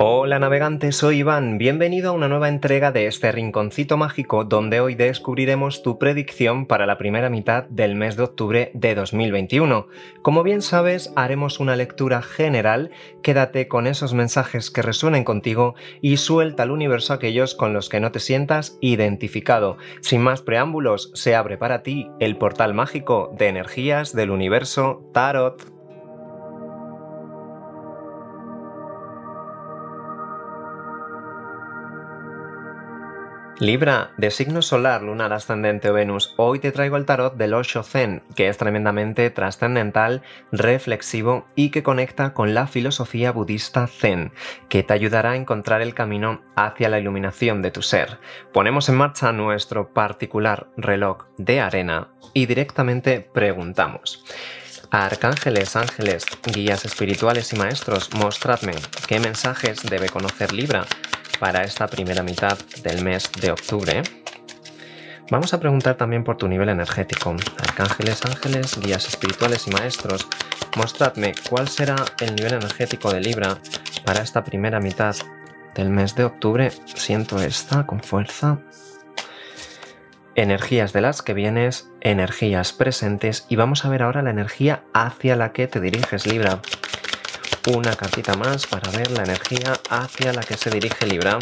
Hola navegantes, soy Iván, bienvenido a una nueva entrega de este rinconcito mágico donde hoy descubriremos tu predicción para la primera mitad del mes de octubre de 2021. Como bien sabes, haremos una lectura general, quédate con esos mensajes que resuenen contigo y suelta al universo aquellos con los que no te sientas identificado. Sin más preámbulos, se abre para ti el portal mágico de energías del universo Tarot. Libra, de signo solar, lunar, ascendente o Venus, hoy te traigo el tarot del Osho Zen, que es tremendamente trascendental, reflexivo y que conecta con la filosofía budista Zen, que te ayudará a encontrar el camino hacia la iluminación de tu ser. Ponemos en marcha nuestro particular reloj de arena y directamente preguntamos. Arcángeles, ángeles, guías espirituales y maestros, mostradme qué mensajes debe conocer Libra para esta primera mitad del mes de octubre. Vamos a preguntar también por tu nivel energético. Arcángeles, ángeles, guías espirituales y maestros, mostradme cuál será el nivel energético de Libra para esta primera mitad del mes de octubre. Siento esta con fuerza. Energías de las que vienes, energías presentes y vamos a ver ahora la energía hacia la que te diriges Libra una cartita más para ver la energía hacia la que se dirige Libra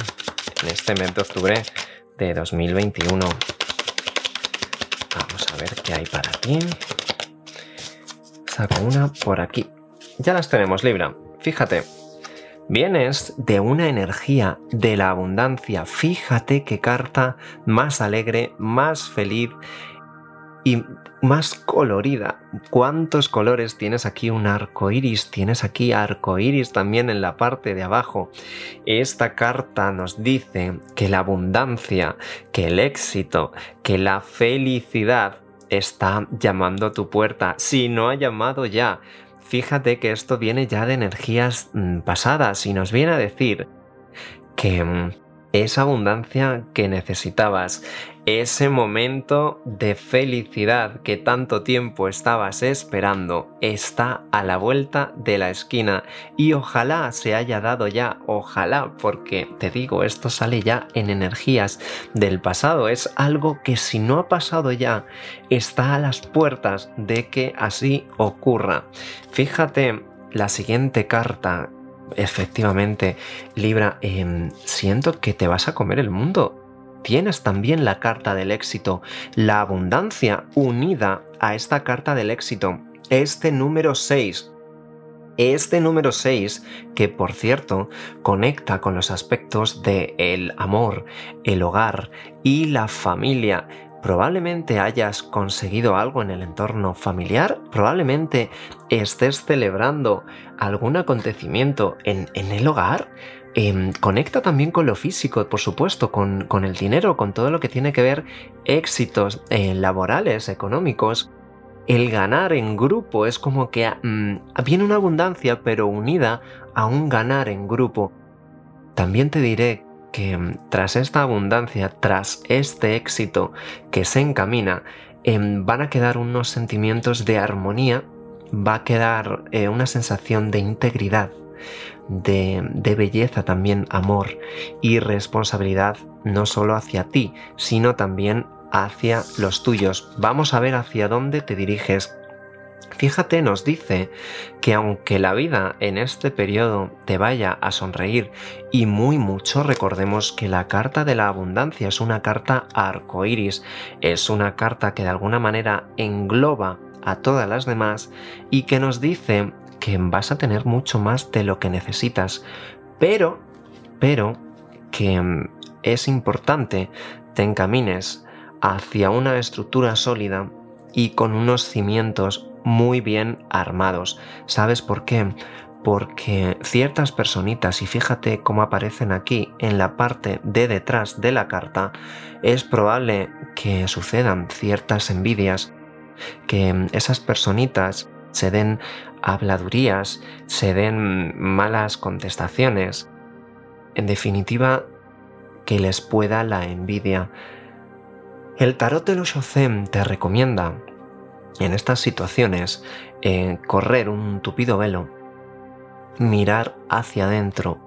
en este mes de octubre de 2021. Vamos a ver qué hay para ti. Saco una por aquí. Ya las tenemos, Libra. Fíjate, vienes de una energía de la abundancia. Fíjate qué carta más alegre, más feliz y más colorida. ¿Cuántos colores tienes aquí? Un arco iris, tienes aquí arco iris también en la parte de abajo. Esta carta nos dice que la abundancia, que el éxito, que la felicidad está llamando a tu puerta. Si no ha llamado ya, fíjate que esto viene ya de energías mm, pasadas y nos viene a decir que mm, esa abundancia que necesitabas, ese momento de felicidad que tanto tiempo estabas esperando está a la vuelta de la esquina. Y ojalá se haya dado ya, ojalá, porque te digo, esto sale ya en energías del pasado, es algo que si no ha pasado ya, está a las puertas de que así ocurra. Fíjate la siguiente carta efectivamente, Libra, em, siento que te vas a comer el mundo tienes también la carta del éxito, la abundancia unida a esta carta del éxito, este número 6. Este número 6, que por cierto conecta con los aspectos de el amor, el hogar y la familia, probablemente hayas conseguido algo en el entorno familiar, probablemente estés celebrando algún acontecimiento en, en el hogar, Em, conecta también con lo físico, por supuesto, con, el dinero, con todo lo que tiene que ver éxitos eh, laborales, económicos. El ganar en grupo es como que mm, viene una abundancia, pero unida a un ganar en grupo. También te diré que mm, tras esta abundancia, tras este éxito que se encamina, em, van a quedar unos sentimientos de armonía, va a quedar eh, una sensación de integridad, de, belleza también, amor y responsabilidad no solo hacia ti, sino también hacia los tuyos. Vamos a ver hacia dónde te diriges. Fíjate, nos dice que aunque la vida en este periodo te vaya a sonreír y muy mucho, recordemos que la carta de la abundancia es una carta arcoíris, es una carta que de alguna manera engloba a todas las demás y que nos dice que vas a tener mucho más de lo que necesitas, pero, pero que mm, es importante te encamines hacia una estructura sólida y con unos cimientos muy bien armados. ¿Sabes por qué? Porque ciertas personitas, y fíjate cómo aparecen aquí en la parte de detrás de la carta, es probable que sucedan ciertas envidias, que mm, esas personitas se den habladurías, se den malas contestaciones. En definitiva, que les pueda la envidia. El tarot de los te recomienda en estas situaciones eh, correr un tupido velo, mirar hacia adentro,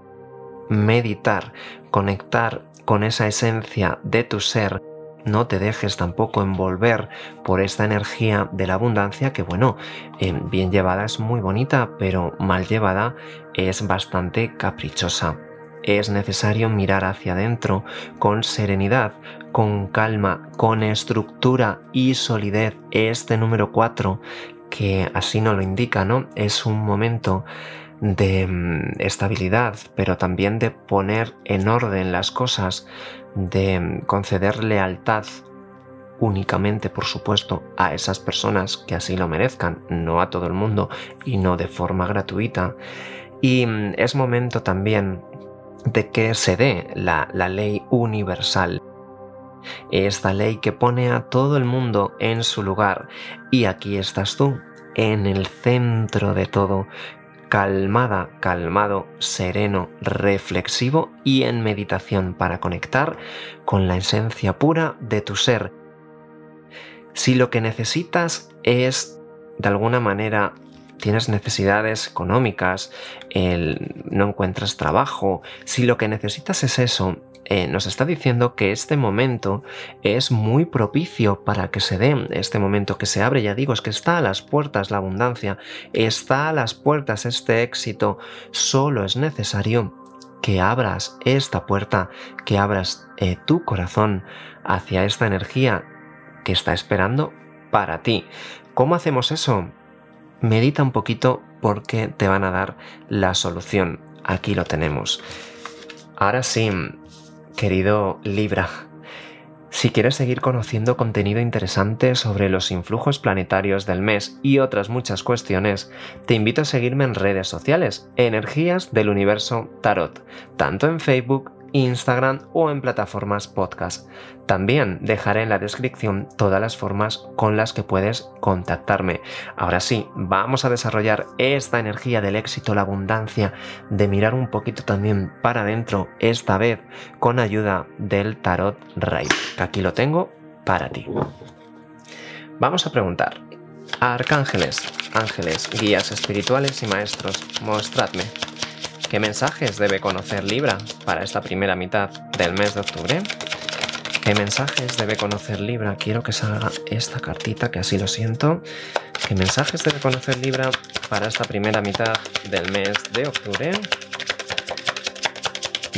meditar, conectar con esa esencia de tu ser no te dejes tampoco envolver por esta energía de la abundancia que bueno, bien llevada es muy bonita, pero mal llevada es bastante caprichosa. Es necesario mirar hacia adentro con serenidad, con calma, con estructura y solidez. Este número 4, que así nos lo indica, ¿no? Es un momento de mm, estabilidad, pero también de poner en orden las cosas, de conceder lealtad únicamente, por supuesto, a esas personas que así lo merezcan, no a todo el mundo y no de forma gratuita. Y mm, es momento también de que se dé la, la ley universal. Esta ley que pone a todo el mundo en su lugar. Y aquí estás tú, en el centro de todo, calmada, calmado, sereno, reflexivo y en meditación para conectar con la esencia pura de tu ser. Si lo que necesitas es, de alguna manera, tienes necesidades económicas, no encuentras trabajo, si lo que necesitas es eso, eh, nos está diciendo que este momento es muy propicio para que se dé este momento que se abre, ya digo, es que está a las puertas la abundancia, está a las puertas este éxito, solo es necesario que abras esta puerta, que abras eh, tu corazón hacia esta energía que está esperando para ti. ¿Cómo hacemos eso? Medita un poquito porque te van a dar la solución. Aquí lo tenemos. Ahora sí, Querido Libra, si quieres seguir conociendo contenido interesante sobre los influjos planetarios del mes y otras muchas cuestiones, te invito a seguirme en redes sociales, Energías del Universo Tarot, tanto en Facebook Instagram o en plataformas podcast. También dejaré en la descripción todas las formas con las que puedes contactarme. Ahora sí, vamos a desarrollar esta energía del éxito, la abundancia, de mirar un poquito también para adentro, esta vez con ayuda del tarot Raid, aquí lo tengo para ti. Vamos a preguntar, arcángeles, ángeles, guías espirituales y maestros, mostradme ¿Qué mensajes debe conocer Libra para esta primera mitad del mes de octubre? ¿Qué mensajes debe conocer Libra? Quiero que salga esta cartita, que así lo siento. ¿Qué mensajes debe conocer Libra para esta primera mitad del mes de octubre?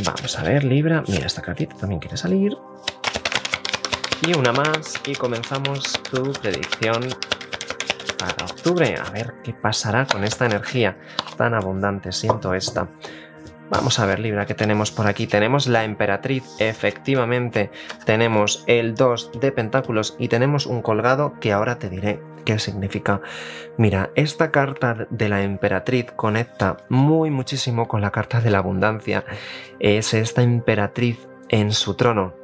Vamos a ver, Libra. Mira, esta cartita también quiere salir. Y una más y comenzamos tu predicción para octubre. A ver qué pasará con esta energía tan abundante. Siento esta. Vamos a ver, Libra, ¿qué tenemos por aquí? Tenemos la emperatriz, efectivamente. Tenemos el 2 de pentáculos y tenemos un colgado que ahora te diré qué significa. Mira, esta carta de la emperatriz conecta muy muchísimo con la carta de la abundancia. Es esta emperatriz en su trono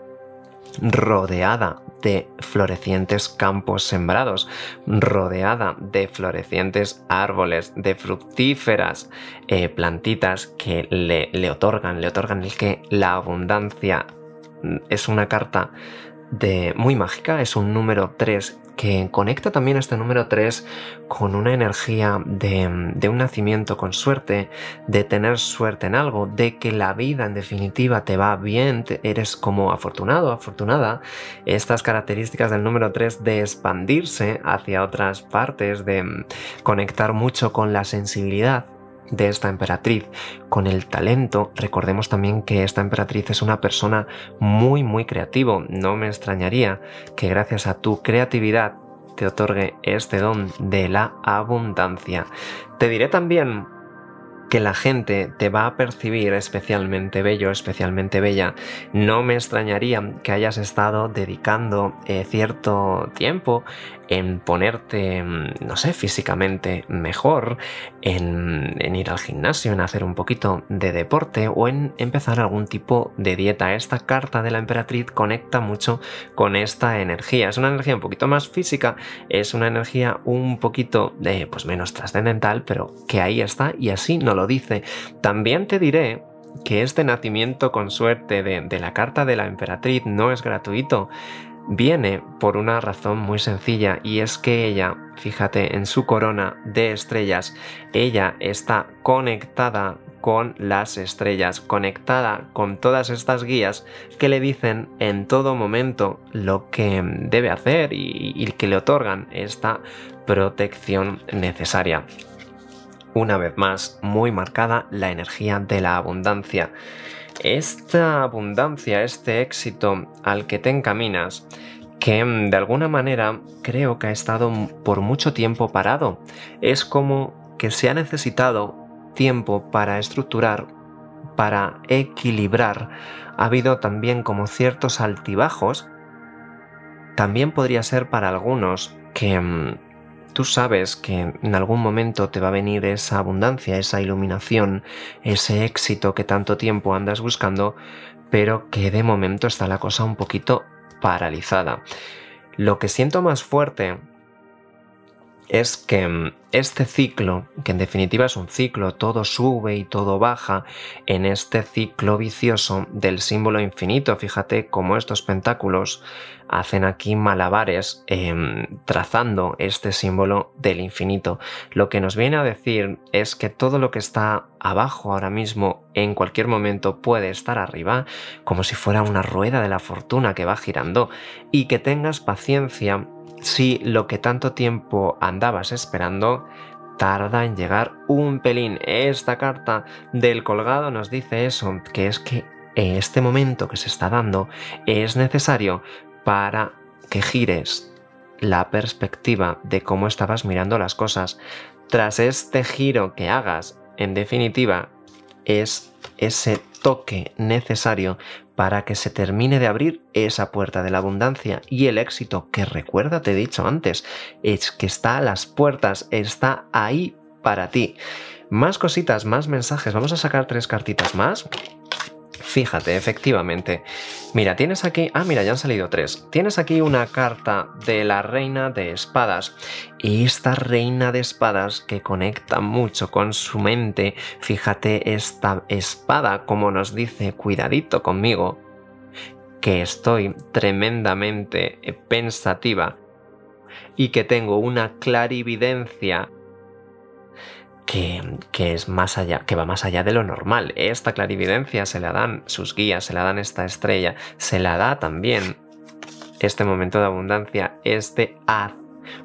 rodeada de florecientes campos sembrados, rodeada de florecientes árboles, de fructíferas eh, plantitas que le, le otorgan, le otorgan el que la abundancia mm, es una carta de muy mágica, es un número 3 que conecta también este número 3 con una energía de, un nacimiento con suerte, de tener suerte en algo, de que la vida en definitiva te va bien, eres como afortunado, afortunada. Estas características del número 3 de expandirse hacia otras partes, de conectar mucho con la sensibilidad de esta emperatriz, con el talento. Recordemos también que esta emperatriz es una persona muy, muy creativo. No me extrañaría que gracias a tu creatividad te otorgue este don de la abundancia. Te diré también que la gente te va a percibir especialmente bello, especialmente bella. No me extrañaría que hayas estado dedicando eh, cierto tiempo en ponerte, mm, no sé, físicamente mejor, en, ir al gimnasio, en hacer un poquito de deporte o en empezar algún tipo de dieta. Esta carta de la emperatriz conecta mucho con esta energía. Es una energía un poquito más física, es una energía un poquito de, pues menos trascendental, pero que ahí está y así nos lo dice. También te diré que este nacimiento con suerte de, la carta de la emperatriz no es gratuito viene por una razón muy sencilla y es que ella, fíjate, en su corona de estrellas, ella está conectada con las estrellas, conectada con todas estas guías que le dicen en todo momento lo que debe hacer y, y que le otorgan esta protección necesaria. Una vez más, muy marcada la energía de la abundancia. Esta abundancia, este éxito al que te encaminas, que de alguna manera creo que ha estado por mucho tiempo parado. Es como que se ha necesitado tiempo para estructurar, para equilibrar. Ha habido también como ciertos altibajos. También podría ser para algunos que mm, tú sabes que en algún momento te va a venir esa abundancia, esa iluminación, ese éxito que tanto tiempo andas buscando, pero que de momento está la cosa un poquito paralizada. Lo que siento más fuerte es que mm, este ciclo, que en definitiva es un ciclo, todo sube y todo baja, en este ciclo vicioso del símbolo infinito, fíjate cómo estos pentáculos hacen aquí malabares em, trazando este símbolo del infinito. Lo que nos viene a decir es que todo lo que está abajo ahora mismo en cualquier momento puede estar arriba, como si fuera una rueda de la fortuna que va girando, y que tengas paciencia si lo que tanto tiempo andabas esperando tarda en llegar un pelín. Esta carta del colgado nos dice eso, que es que este momento que se está dando es necesario para que gires la perspectiva de cómo estabas mirando las cosas. Tras este giro que hagas, en definitiva, es ese toque necesario para que se termine de abrir esa puerta de la abundancia y el éxito que recuerda, te he dicho antes, es que está a las puertas, está ahí para ti. Más cositas, más mensajes. Vamos a sacar tres cartitas más. Fíjate, efectivamente. Mira, tienes aquí... Ah, mira, ya han salido tres. Tienes aquí una carta de la reina de espadas. Y esta reina de espadas que conecta mucho con su mente. Fíjate esta espada como nos dice, cuidadito conmigo. Que estoy tremendamente pensativa. Y que tengo una clarividencia que, es más allá, que va más allá de lo normal. Esta clarividencia se la dan sus guías, se la dan esta estrella, se la da también este momento de abundancia, este haz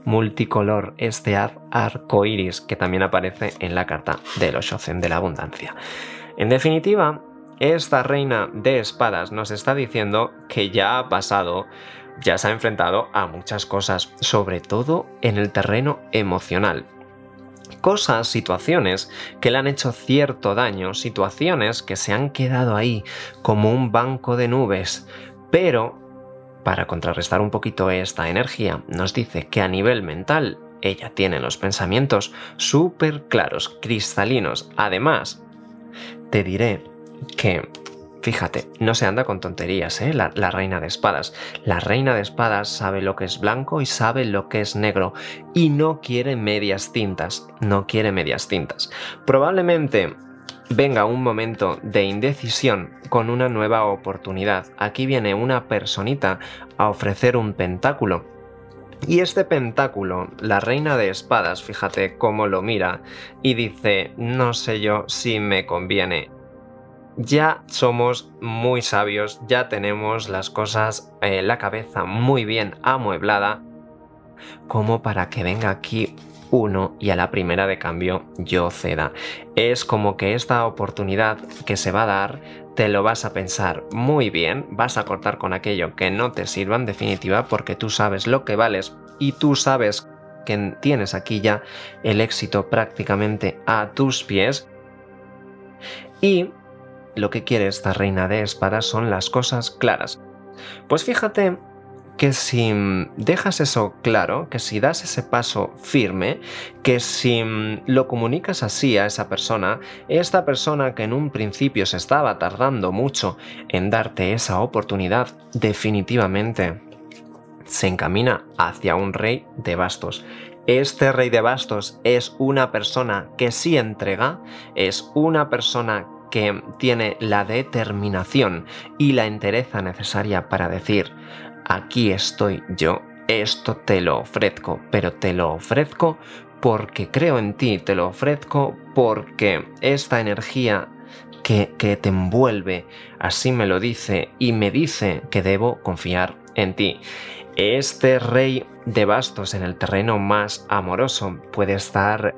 multicolor, este haz arcoiris que también aparece en la carta de los Shozen de la abundancia. En definitiva, esta reina de espadas nos está diciendo que ya ha pasado, ya se ha enfrentado a muchas cosas, sobre todo en el terreno emocional cosas, situaciones que le han hecho cierto daño, situaciones que se han quedado ahí como un banco de nubes, pero para contrarrestar un poquito esta energía, nos dice que a nivel mental ella tiene los pensamientos súper claros, cristalinos. Además, te diré que Fíjate, no se anda con tonterías, ¿eh? La, la, reina de espadas. La reina de espadas sabe lo que es blanco y sabe lo que es negro. Y no quiere medias tintas. No quiere medias tintas. Probablemente venga un momento de indecisión con una nueva oportunidad. Aquí viene una personita a ofrecer un pentáculo. Y este pentáculo, la reina de espadas, fíjate cómo lo mira y dice, no sé yo si me conviene ya somos muy sabios, ya tenemos las cosas, eh, la cabeza muy bien amueblada, como para que venga aquí uno y a la primera de cambio yo ceda. Es como que esta oportunidad que se va a dar te lo vas a pensar muy bien, vas a cortar con aquello que no te sirva en definitiva porque tú sabes lo que vales y tú sabes que tienes aquí ya el éxito prácticamente a tus pies y lo que quiere esta reina de espadas son las cosas claras. Pues fíjate que si dejas eso claro, que si das ese paso firme, que si lo comunicas así a esa persona, esta persona que en un principio se estaba tardando mucho en darte esa oportunidad, definitivamente se encamina hacia un rey de bastos. Este rey de bastos es una persona que sí entrega, es una persona que tiene la determinación y la entereza necesaria para decir, aquí estoy yo, esto te lo ofrezco, pero te lo ofrezco porque creo en ti, te lo ofrezco porque esta energía que, que te envuelve así me lo dice y me dice que debo confiar en ti. Este rey de bastos en el terreno más amoroso puede estar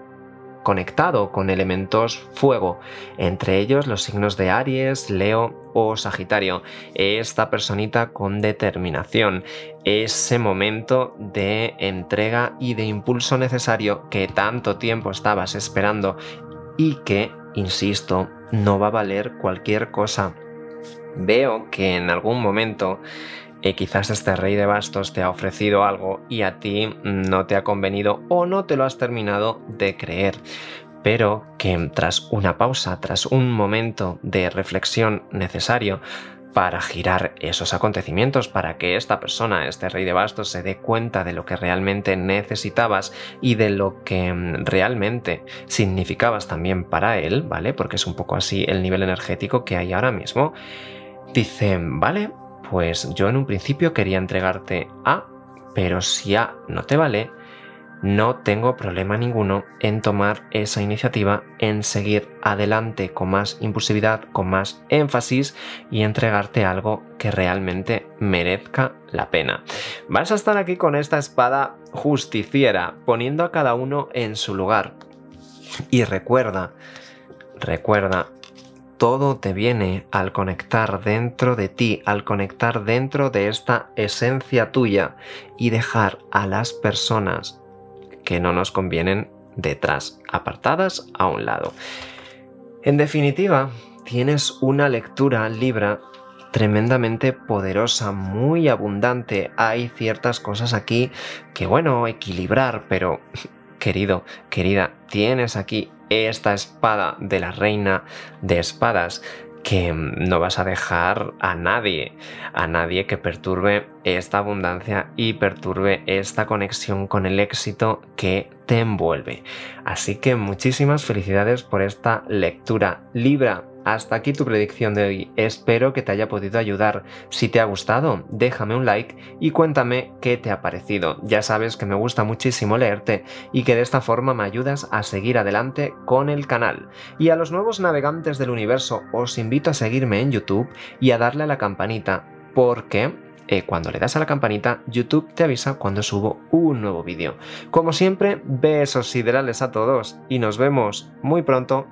conectado con elementos fuego, entre ellos los signos de Aries, Leo o Sagitario. Esta personita con determinación, ese momento de entrega y de impulso necesario que tanto tiempo estabas esperando y que, insisto, no va a valer cualquier cosa. Veo que en algún momento eh, quizás este rey de bastos te ha ofrecido algo y a ti no te ha convenido o no te lo has terminado de creer pero que tras una pausa, tras un momento de reflexión necesario, para girar esos acontecimientos, para que esta persona, este rey de bastos, se dé cuenta de lo que realmente necesitabas y de lo que mm, realmente significabas también para él, ¿vale? Porque es un poco así el nivel energético que hay ahora mismo. Dice, vale, pues yo en un principio quería entregarte A, pero si A no te vale, no tengo problema ninguno en tomar esa iniciativa, en seguir adelante con más impulsividad, con más énfasis y entregarte algo que realmente merezca la pena. Vas a estar aquí con esta espada justiciera, poniendo a cada uno en su lugar. Y recuerda, recuerda todo te viene al conectar dentro de ti, al conectar dentro de esta esencia tuya y dejar a las personas que no nos convienen detrás, apartadas a un lado. En definitiva, tienes una lectura Libra tremendamente poderosa, muy abundante. Hay ciertas cosas aquí que, bueno, equilibrar, pero querido, querida, tienes aquí esta espada de la reina de espadas que no vas a dejar a nadie, a nadie que perturbe esta abundancia y perturbe esta conexión con el éxito que te envuelve. Así que muchísimas felicidades por esta lectura. Libra, hasta aquí tu predicción de hoy. Espero que te haya podido ayudar. Si te ha gustado, déjame un like y cuéntame qué te ha parecido. Ya sabes que me gusta muchísimo leerte y que de esta forma me ayudas a seguir adelante con el canal. Y a los nuevos navegantes del universo os invito a seguirme en YouTube y a darle a la campanita porque eh, cuando le das a la campanita, YouTube te avisa cuando subo un nuevo vídeo. Como siempre, besos siderales a todos y nos vemos muy pronto